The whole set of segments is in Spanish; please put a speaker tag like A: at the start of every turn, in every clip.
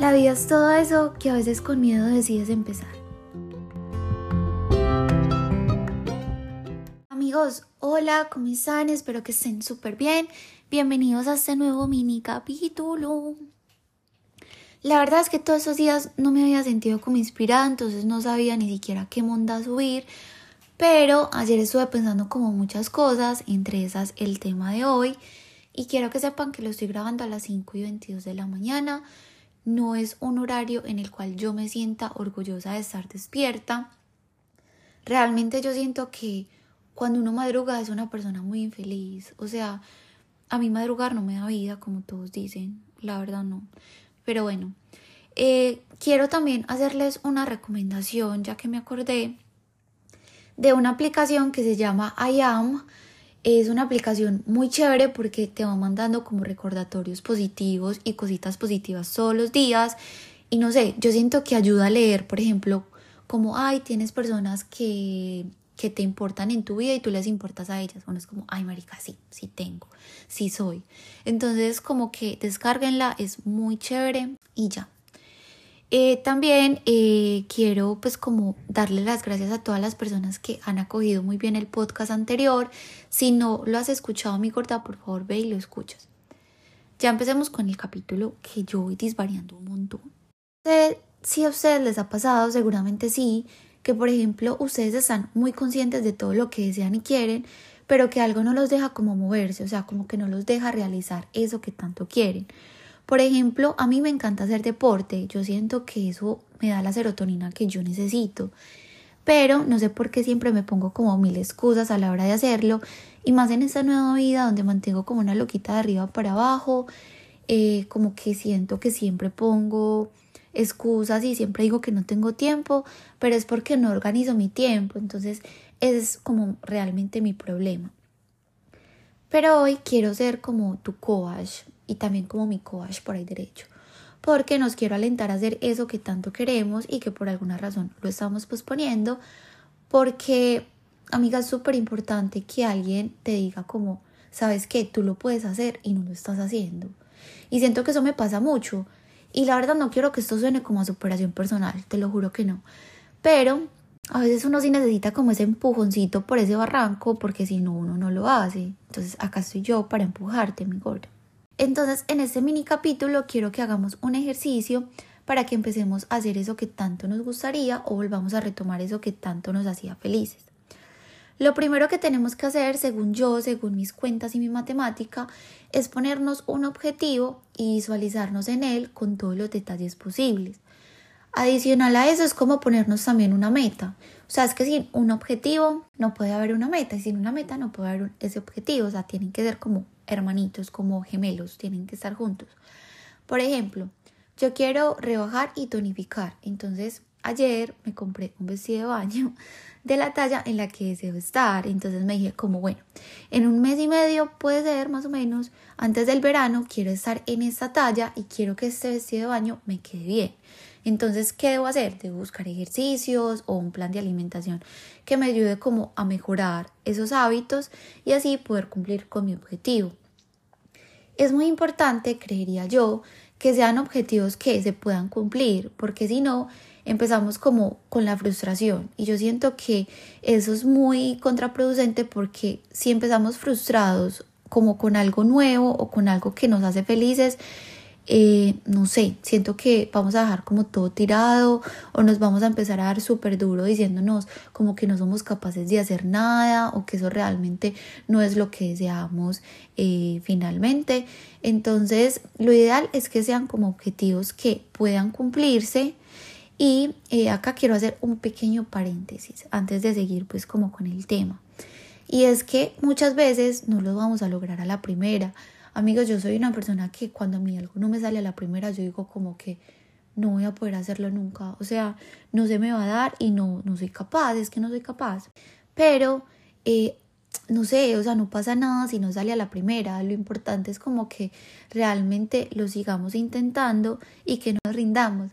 A: La vida es todo eso que a veces con miedo decides empezar. Amigos, hola, ¿cómo están? Espero que estén súper bien. Bienvenidos a este nuevo mini capítulo. La verdad es que todos esos días no me había sentido como inspirada, entonces no sabía ni siquiera qué monda subir. Pero ayer estuve pensando como muchas cosas, entre esas el tema de hoy. Y quiero que sepan que lo estoy grabando a las 5 y 22 de la mañana no es un horario en el cual yo me sienta orgullosa de estar despierta. Realmente yo siento que cuando uno madruga es una persona muy infeliz. O sea, a mí madrugar no me da vida, como todos dicen. La verdad no. Pero bueno, eh, quiero también hacerles una recomendación, ya que me acordé de una aplicación que se llama I Am es una aplicación muy chévere porque te va mandando como recordatorios positivos y cositas positivas todos los días. Y no sé, yo siento que ayuda a leer, por ejemplo, como, ay, tienes personas que, que te importan en tu vida y tú les importas a ellas. Bueno, es como, ay, marica, sí, sí tengo, sí soy. Entonces, como que descárguenla, es muy chévere y ya. Eh, también eh, quiero pues como darle las gracias a todas las personas que han acogido muy bien el podcast anterior. Si no lo has escuchado, mi corta, por favor ve y lo escuchas. Ya empecemos con el capítulo que yo voy disvariando un montón. Si a ustedes les ha pasado, seguramente sí, que por ejemplo ustedes están muy conscientes de todo lo que desean y quieren, pero que algo no los deja como moverse, o sea, como que no los deja realizar eso que tanto quieren. Por ejemplo, a mí me encanta hacer deporte, yo siento que eso me da la serotonina que yo necesito, pero no sé por qué siempre me pongo como mil excusas a la hora de hacerlo. Y más en esta nueva vida donde mantengo como una loquita de arriba para abajo, eh, como que siento que siempre pongo excusas y siempre digo que no tengo tiempo, pero es porque no organizo mi tiempo, entonces es como realmente mi problema. Pero hoy quiero ser como tu coach, y también como mi coach por ahí derecho. Porque nos quiero alentar a hacer eso que tanto queremos y que por alguna razón lo estamos posponiendo. Porque, amiga, es súper importante que alguien te diga como, sabes que tú lo puedes hacer y no lo estás haciendo. Y siento que eso me pasa mucho. Y la verdad no quiero que esto suene como a superación personal, te lo juro que no. Pero a veces uno sí necesita como ese empujoncito por ese barranco, porque si no, uno no lo hace. Entonces acá estoy yo para empujarte, mi gordo. Entonces, en este mini capítulo quiero que hagamos un ejercicio para que empecemos a hacer eso que tanto nos gustaría o volvamos a retomar eso que tanto nos hacía felices. Lo primero que tenemos que hacer, según yo, según mis cuentas y mi matemática, es ponernos un objetivo y visualizarnos en él con todos los detalles posibles. Adicional a eso es como ponernos también una meta. O sea, es que sin un objetivo no puede haber una meta y sin una meta no puede haber ese objetivo. O sea, tienen que ser como hermanitos, como gemelos, tienen que estar juntos. Por ejemplo, yo quiero rebajar y tonificar. Entonces, ayer me compré un vestido de baño de la talla en la que deseo estar. Entonces me dije como, bueno, en un mes y medio puede ser más o menos, antes del verano quiero estar en esta talla y quiero que este vestido de baño me quede bien. Entonces, ¿qué debo hacer? Debo buscar ejercicios o un plan de alimentación que me ayude como a mejorar esos hábitos y así poder cumplir con mi objetivo. Es muy importante, creería yo, que sean objetivos que se puedan cumplir, porque si no, empezamos como con la frustración. Y yo siento que eso es muy contraproducente porque si empezamos frustrados como con algo nuevo o con algo que nos hace felices, eh, no sé, siento que vamos a dejar como todo tirado o nos vamos a empezar a dar súper duro diciéndonos como que no somos capaces de hacer nada o que eso realmente no es lo que deseamos eh, finalmente. Entonces, lo ideal es que sean como objetivos que puedan cumplirse. Y eh, acá quiero hacer un pequeño paréntesis antes de seguir pues como con el tema. Y es que muchas veces no lo vamos a lograr a la primera Amigos, yo soy una persona que cuando a mí algo no me sale a la primera, yo digo como que no voy a poder hacerlo nunca. O sea, no se me va a dar y no, no soy capaz, es que no soy capaz. Pero, eh, no sé, o sea, no pasa nada si no sale a la primera. Lo importante es como que realmente lo sigamos intentando y que nos rindamos.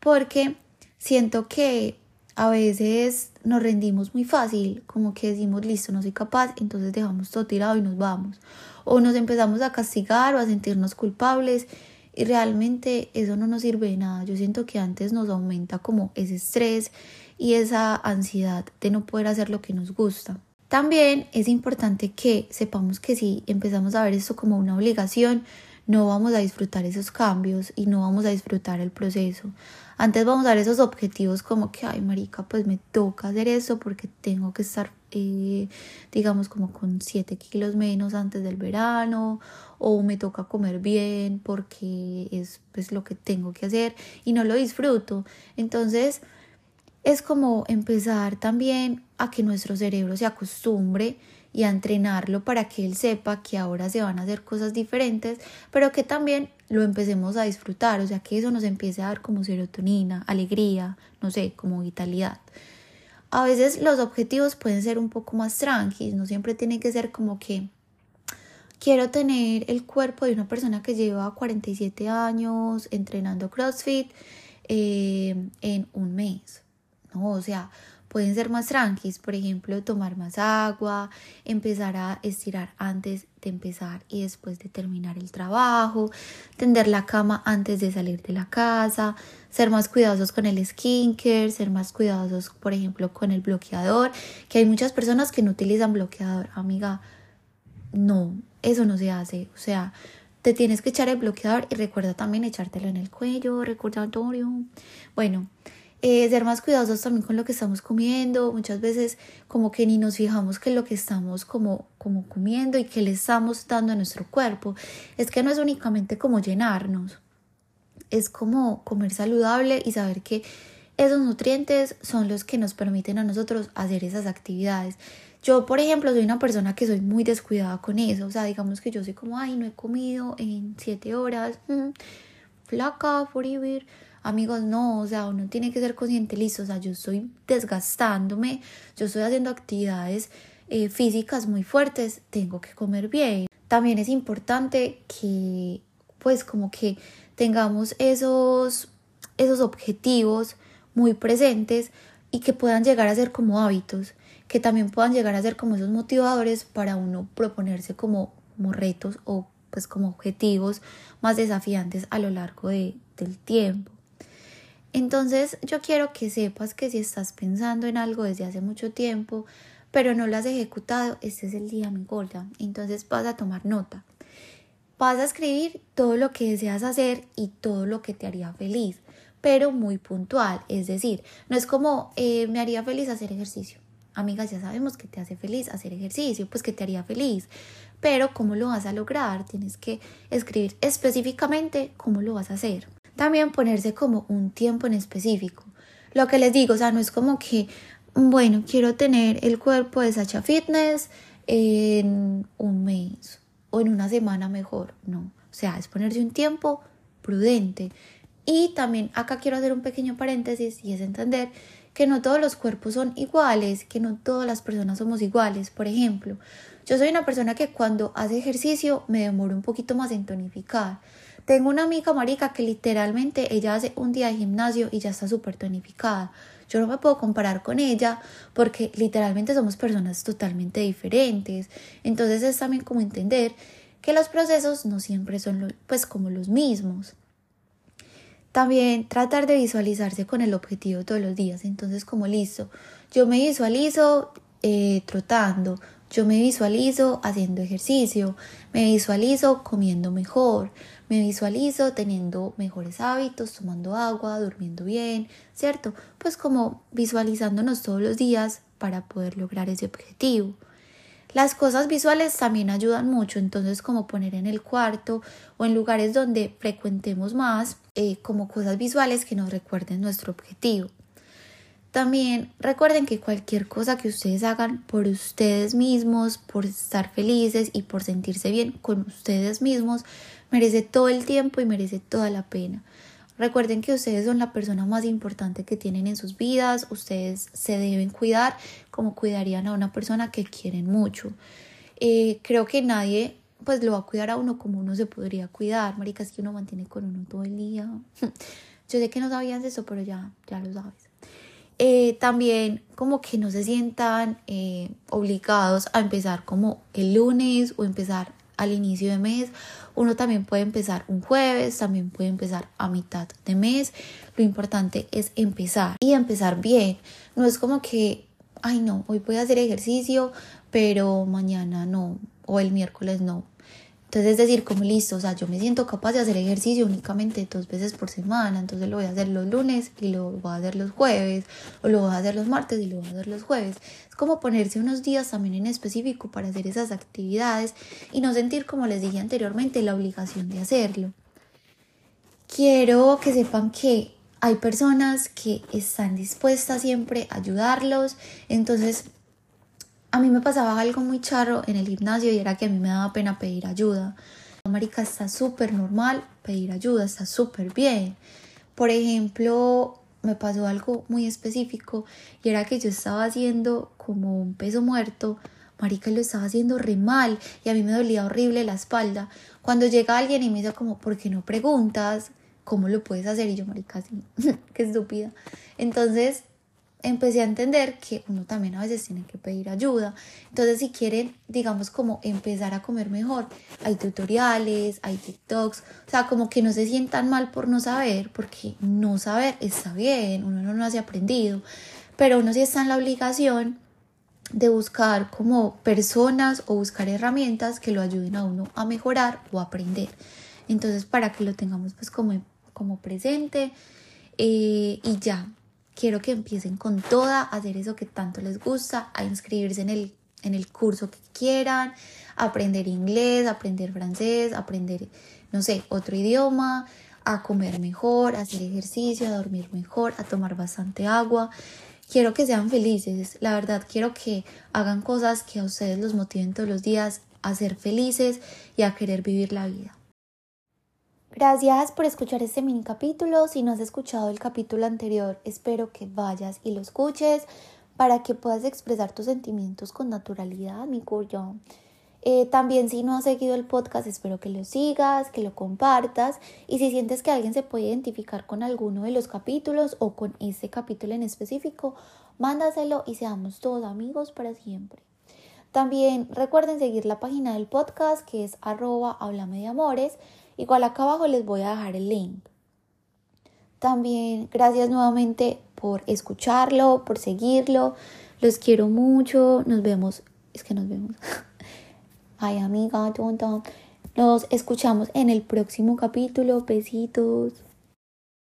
A: Porque siento que a veces nos rendimos muy fácil, como que decimos, listo, no soy capaz, entonces dejamos todo tirado y nos vamos o nos empezamos a castigar o a sentirnos culpables y realmente eso no nos sirve de nada. Yo siento que antes nos aumenta como ese estrés y esa ansiedad de no poder hacer lo que nos gusta. También es importante que sepamos que si empezamos a ver esto como una obligación, no vamos a disfrutar esos cambios y no vamos a disfrutar el proceso. Antes vamos a dar esos objetivos como que, ay, marica, pues me toca hacer eso porque tengo que estar, eh, digamos, como con 7 kilos menos antes del verano o me toca comer bien porque es pues lo que tengo que hacer y no lo disfruto. Entonces, es como empezar también a que nuestro cerebro se acostumbre y a entrenarlo para que él sepa que ahora se van a hacer cosas diferentes, pero que también lo empecemos a disfrutar, o sea, que eso nos empiece a dar como serotonina, alegría, no sé, como vitalidad. A veces los objetivos pueden ser un poco más tranquilos, no siempre tiene que ser como que quiero tener el cuerpo de una persona que lleva 47 años entrenando CrossFit eh, en un mes o sea, pueden ser más tranquis, por ejemplo, tomar más agua, empezar a estirar antes de empezar y después de terminar el trabajo, tender la cama antes de salir de la casa, ser más cuidadosos con el skincare, ser más cuidadosos, por ejemplo, con el bloqueador, que hay muchas personas que no utilizan bloqueador, amiga, no, eso no se hace, o sea, te tienes que echar el bloqueador y recuerda también echártelo en el cuello, recordatorio. Bueno, eh, ser más cuidadosos también con lo que estamos comiendo, muchas veces como que ni nos fijamos que lo que estamos como, como comiendo y que le estamos dando a nuestro cuerpo, es que no es únicamente como llenarnos, es como comer saludable y saber que esos nutrientes son los que nos permiten a nosotros hacer esas actividades. Yo, por ejemplo, soy una persona que soy muy descuidada con eso. O sea, digamos que yo soy como, ay, no he comido en siete horas, mm, flaca, forever. Amigos, no, o sea, uno tiene que ser consciente, listo, o sea, yo estoy desgastándome, yo estoy haciendo actividades eh, físicas muy fuertes, tengo que comer bien. También es importante que, pues, como que tengamos esos, esos objetivos muy presentes y que puedan llegar a ser como hábitos, que también puedan llegar a ser como esos motivadores para uno proponerse como, como retos o pues como objetivos más desafiantes a lo largo de, del tiempo. Entonces yo quiero que sepas que si estás pensando en algo desde hace mucho tiempo, pero no lo has ejecutado, este es el día, mi gorda. Entonces vas a tomar nota. Vas a escribir todo lo que deseas hacer y todo lo que te haría feliz, pero muy puntual. Es decir, no es como eh, me haría feliz hacer ejercicio. Amigas, ya sabemos que te hace feliz hacer ejercicio, pues que te haría feliz. Pero ¿cómo lo vas a lograr? Tienes que escribir específicamente cómo lo vas a hacer también ponerse como un tiempo en específico. Lo que les digo, o sea, no es como que, bueno, quiero tener el cuerpo de Sacha Fitness en un mes o en una semana mejor, no. O sea, es ponerse un tiempo prudente. Y también acá quiero hacer un pequeño paréntesis y es entender que no todos los cuerpos son iguales, que no todas las personas somos iguales. Por ejemplo, yo soy una persona que cuando hace ejercicio me demoro un poquito más en tonificar. Tengo una amiga marica que literalmente ella hace un día de gimnasio y ya está súper tonificada. Yo no me puedo comparar con ella porque literalmente somos personas totalmente diferentes. Entonces es también como entender que los procesos no siempre son pues como los mismos. También tratar de visualizarse con el objetivo todos los días. Entonces como listo, yo me visualizo eh, trotando, yo me visualizo haciendo ejercicio, me visualizo comiendo mejor, me visualizo teniendo mejores hábitos, tomando agua, durmiendo bien, ¿cierto? Pues como visualizándonos todos los días para poder lograr ese objetivo. Las cosas visuales también ayudan mucho, entonces como poner en el cuarto o en lugares donde frecuentemos más eh, como cosas visuales que nos recuerden nuestro objetivo. También recuerden que cualquier cosa que ustedes hagan por ustedes mismos, por estar felices y por sentirse bien con ustedes mismos, merece todo el tiempo y merece toda la pena. Recuerden que ustedes son la persona más importante que tienen en sus vidas, ustedes se deben cuidar como cuidarían a una persona que quieren mucho. Eh, creo que nadie pues lo va a cuidar a uno como uno se podría cuidar, maricas que uno mantiene con uno todo el día. Yo sé que no sabían eso, pero ya, ya lo sabes. Eh, también como que no se sientan eh, obligados a empezar como el lunes o empezar al inicio de mes, uno también puede empezar un jueves, también puede empezar a mitad de mes. Lo importante es empezar y empezar bien. No es como que, ay no, hoy voy a hacer ejercicio, pero mañana no, o el miércoles no. Entonces es decir, como listo, o sea, yo me siento capaz de hacer ejercicio únicamente dos veces por semana, entonces lo voy a hacer los lunes y lo voy a hacer los jueves, o lo voy a hacer los martes y lo voy a hacer los jueves. Es como ponerse unos días también en específico para hacer esas actividades y no sentir, como les dije anteriormente, la obligación de hacerlo. Quiero que sepan que hay personas que están dispuestas siempre a ayudarlos, entonces a mí me pasaba algo muy charro en el gimnasio y era que a mí me daba pena pedir ayuda. Marica, está súper normal pedir ayuda, está súper bien. Por ejemplo, me pasó algo muy específico y era que yo estaba haciendo como un peso muerto. Marica lo estaba haciendo re mal y a mí me dolía horrible la espalda. Cuando llega alguien y me dice como, ¿por qué no preguntas cómo lo puedes hacer? Y yo, marica, sí, qué estúpida. Entonces empecé a entender que uno también a veces tiene que pedir ayuda. Entonces, si quieren, digamos, como empezar a comer mejor, hay tutoriales, hay TikToks, o sea, como que no se sientan mal por no saber, porque no saber está bien, uno no lo hace aprendido, pero uno sí está en la obligación de buscar como personas o buscar herramientas que lo ayuden a uno a mejorar o aprender. Entonces, para que lo tengamos pues como, como presente eh, y ya, quiero que empiecen con toda a hacer eso que tanto les gusta, a inscribirse en el, en el curso que quieran, aprender inglés, aprender francés, aprender, no sé, otro idioma, a comer mejor, a hacer ejercicio, a dormir mejor, a tomar bastante agua. Quiero que sean felices, la verdad, quiero que hagan cosas que a ustedes los motiven todos los días a ser felices y a querer vivir la vida. Gracias por escuchar este mini capítulo. Si no has escuchado el capítulo anterior, espero que vayas y lo escuches para que puedas expresar tus sentimientos con naturalidad, mi cuyo. Eh, también si no has seguido el podcast, espero que lo sigas, que lo compartas y si sientes que alguien se puede identificar con alguno de los capítulos o con este capítulo en específico, mándaselo y seamos todos amigos para siempre. También recuerden seguir la página del podcast que es arroba hablame de amores Igual acá abajo les voy a dejar el link. También gracias nuevamente por escucharlo, por seguirlo. Los quiero mucho. Nos vemos. Es que nos vemos. Ay, amiga. Nos escuchamos en el próximo capítulo. Besitos.